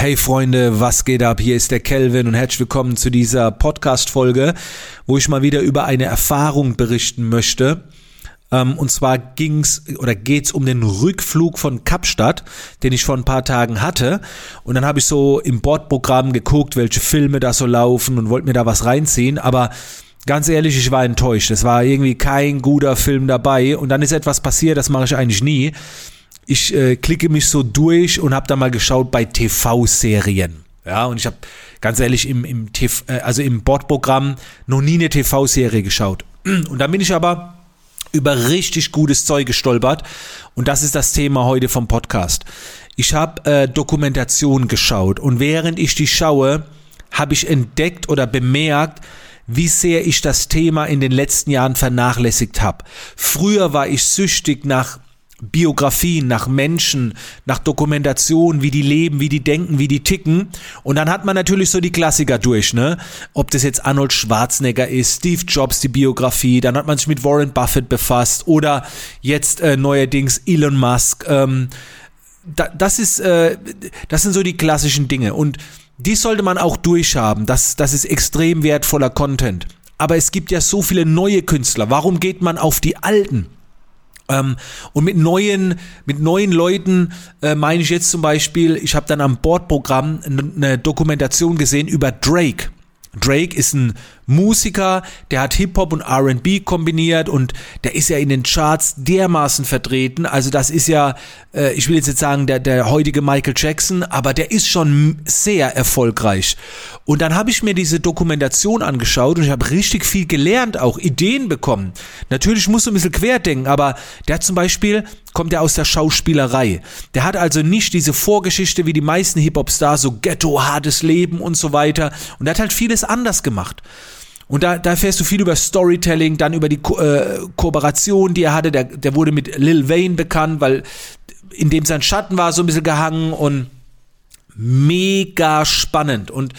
Hey Freunde, was geht ab? Hier ist der Kelvin und herzlich willkommen zu dieser Podcast-Folge, wo ich mal wieder über eine Erfahrung berichten möchte. Ähm, und zwar ging's oder geht's um den Rückflug von Kapstadt, den ich vor ein paar Tagen hatte. Und dann habe ich so im Bordprogramm geguckt, welche Filme da so laufen und wollte mir da was reinziehen. Aber ganz ehrlich, ich war enttäuscht. Es war irgendwie kein guter Film dabei. Und dann ist etwas passiert, das mache ich eigentlich nie ich äh, klicke mich so durch und habe da mal geschaut bei TV-Serien. Ja, und ich habe ganz ehrlich im, im TV, äh, also im Bordprogramm noch nie eine TV-Serie geschaut. Und dann bin ich aber über richtig gutes Zeug gestolpert und das ist das Thema heute vom Podcast. Ich habe äh, Dokumentation geschaut und während ich die schaue, habe ich entdeckt oder bemerkt, wie sehr ich das Thema in den letzten Jahren vernachlässigt habe. Früher war ich süchtig nach Biografien, nach Menschen, nach Dokumentation, wie die leben, wie die denken, wie die ticken. Und dann hat man natürlich so die Klassiker durch, ne? Ob das jetzt Arnold Schwarzenegger ist, Steve Jobs, die Biografie, dann hat man sich mit Warren Buffett befasst oder jetzt äh, neuerdings Elon Musk. Ähm, da, das ist, äh, das sind so die klassischen Dinge. Und die sollte man auch durchhaben. Das, das ist extrem wertvoller Content. Aber es gibt ja so viele neue Künstler. Warum geht man auf die alten? Ähm, und mit neuen, mit neuen Leuten äh, meine ich jetzt zum Beispiel, ich habe dann am Bordprogramm eine Dokumentation gesehen über Drake. Drake ist ein Musiker, der hat Hip-Hop und RB kombiniert und der ist ja in den Charts dermaßen vertreten. Also das ist ja, äh, ich will jetzt nicht sagen, der, der heutige Michael Jackson, aber der ist schon sehr erfolgreich. Und dann habe ich mir diese Dokumentation angeschaut und ich habe richtig viel gelernt, auch Ideen bekommen. Natürlich musst du ein bisschen querdenken, aber der zum Beispiel, kommt er aus der Schauspielerei. Der hat also nicht diese Vorgeschichte wie die meisten Hip-Hop-Stars, so Ghetto, hartes Leben und so weiter. Und er hat halt vieles anders gemacht. Und da, da erfährst du viel über Storytelling, dann über die Ko äh, Kooperation, die er hatte. Der, der wurde mit Lil Wayne bekannt, weil in dem sein Schatten war so ein bisschen gehangen und mega spannend. Und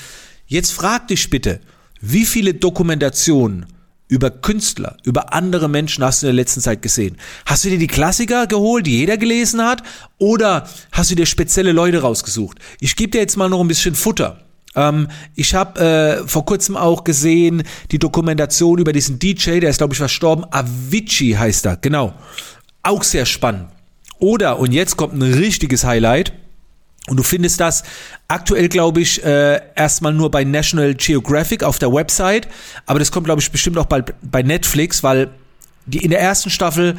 jetzt frag dich bitte, wie viele Dokumentationen über Künstler, über andere Menschen hast du in der letzten Zeit gesehen? Hast du dir die Klassiker geholt, die jeder gelesen hat? Oder hast du dir spezielle Leute rausgesucht? Ich gebe dir jetzt mal noch ein bisschen Futter. Ähm, ich habe äh, vor kurzem auch gesehen die Dokumentation über diesen DJ, der ist glaube ich verstorben, Avicii heißt er, genau. Auch sehr spannend. Oder, und jetzt kommt ein richtiges Highlight, und du findest das aktuell, glaube ich, äh, erstmal nur bei National Geographic auf der Website, aber das kommt, glaube ich, bestimmt auch bald bei Netflix, weil die in der ersten Staffel,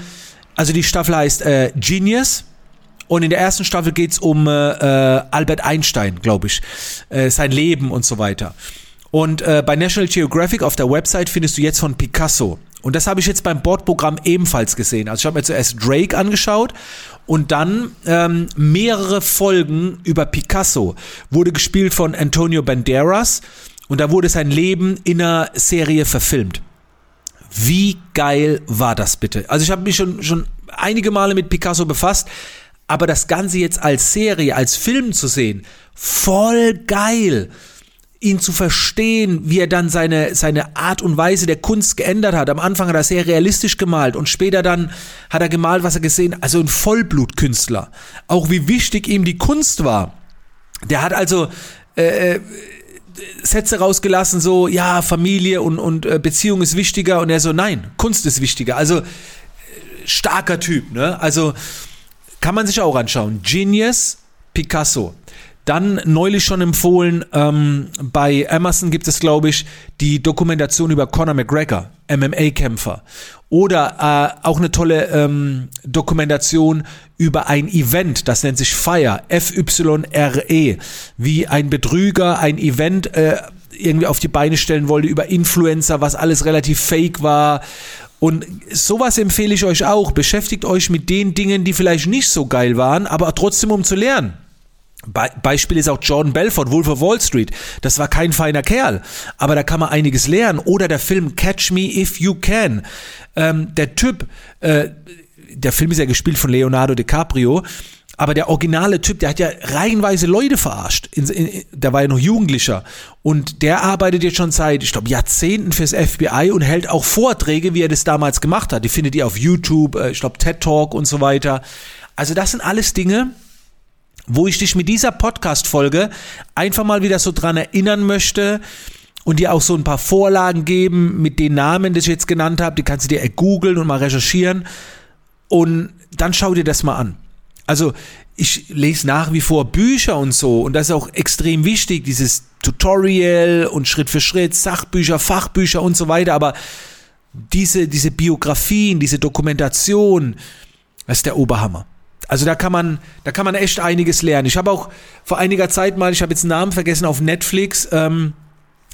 also die Staffel heißt äh, Genius, und in der ersten Staffel geht's um äh, äh, Albert Einstein, glaube ich, äh, sein Leben und so weiter. Und äh, bei National Geographic auf der Website findest du jetzt von Picasso. Und das habe ich jetzt beim Bordprogramm ebenfalls gesehen. Also ich habe mir zuerst Drake angeschaut und dann ähm, mehrere Folgen über Picasso. Wurde gespielt von Antonio Banderas und da wurde sein Leben in einer Serie verfilmt. Wie geil war das bitte? Also ich habe mich schon, schon einige Male mit Picasso befasst. Aber das Ganze jetzt als Serie, als Film zu sehen, voll geil ihn zu verstehen, wie er dann seine, seine Art und Weise der Kunst geändert hat. Am Anfang hat er sehr realistisch gemalt und später dann hat er gemalt, was er gesehen hat. Also ein Vollblutkünstler. Auch wie wichtig ihm die Kunst war. Der hat also äh, äh Sätze rausgelassen, so, ja, Familie und, und äh, Beziehung ist wichtiger. Und er so, nein, Kunst ist wichtiger. Also äh, starker Typ, ne? Also kann man sich auch anschauen. Genius, Picasso. Dann neulich schon empfohlen, ähm, bei Amazon gibt es, glaube ich, die Dokumentation über Conor McGregor, MMA-Kämpfer. Oder äh, auch eine tolle ähm, Dokumentation über ein Event, das nennt sich FIRE, F-Y-R-E, wie ein Betrüger ein Event äh, irgendwie auf die Beine stellen wollte über Influencer, was alles relativ fake war und sowas empfehle ich euch auch. Beschäftigt euch mit den Dingen, die vielleicht nicht so geil waren, aber trotzdem um zu lernen. Be Beispiel ist auch Jordan Belfort, Wolf of Wall Street. Das war kein feiner Kerl, aber da kann man einiges lernen. Oder der Film Catch Me If You Can. Ähm, der Typ, äh, der Film ist ja gespielt von Leonardo DiCaprio aber der originale Typ, der hat ja reihenweise Leute verarscht. In, in, der war ja noch Jugendlicher. Und der arbeitet jetzt schon seit, ich glaube, Jahrzehnten fürs FBI und hält auch Vorträge, wie er das damals gemacht hat. Die findet ihr auf YouTube, äh, ich glaube, TED Talk und so weiter. Also das sind alles Dinge, wo ich dich mit dieser Podcast-Folge einfach mal wieder so dran erinnern möchte und dir auch so ein paar Vorlagen geben mit den Namen, die ich jetzt genannt habe. Die kannst du dir googeln und mal recherchieren. Und dann schau dir das mal an. Also ich lese nach wie vor Bücher und so und das ist auch extrem wichtig, dieses Tutorial und Schritt für Schritt, Sachbücher, Fachbücher und so weiter, aber diese, diese Biografien, diese Dokumentation, das ist der Oberhammer. Also da kann man, da kann man echt einiges lernen. Ich habe auch vor einiger Zeit mal, ich habe jetzt einen Namen vergessen, auf Netflix ähm,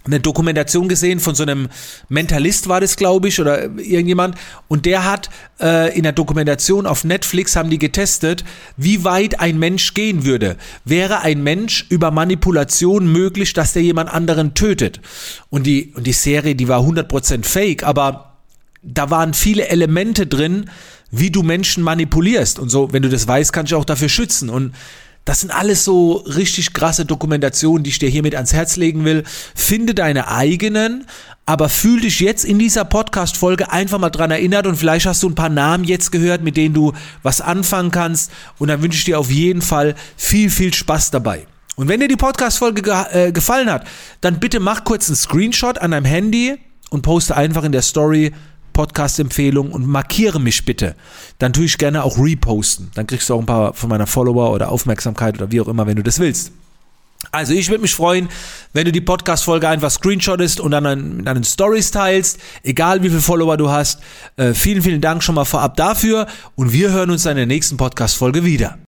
eine Dokumentation gesehen von so einem Mentalist war das, glaube ich, oder irgendjemand. Und der hat äh, in der Dokumentation auf Netflix haben die getestet, wie weit ein Mensch gehen würde. Wäre ein Mensch über Manipulation möglich, dass der jemand anderen tötet? Und die, und die Serie, die war 100% fake, aber da waren viele Elemente drin, wie du Menschen manipulierst. Und so, wenn du das weißt, kannst du auch dafür schützen. Und das sind alles so richtig krasse Dokumentationen, die ich dir hiermit ans Herz legen will. Finde deine eigenen, aber fühl dich jetzt in dieser Podcast-Folge einfach mal dran erinnert und vielleicht hast du ein paar Namen jetzt gehört, mit denen du was anfangen kannst. Und dann wünsche ich dir auf jeden Fall viel, viel Spaß dabei. Und wenn dir die Podcast-Folge ge äh, gefallen hat, dann bitte mach kurz einen Screenshot an deinem Handy und poste einfach in der Story Podcast-Empfehlung und markiere mich bitte. Dann tue ich gerne auch reposten. Dann kriegst du auch ein paar von meiner Follower oder Aufmerksamkeit oder wie auch immer, wenn du das willst. Also ich würde mich freuen, wenn du die Podcast-Folge einfach screenshottest und dann in deinen Stories teilst, egal wie viele Follower du hast. Äh, vielen, vielen Dank schon mal vorab dafür und wir hören uns dann in der nächsten Podcast-Folge wieder.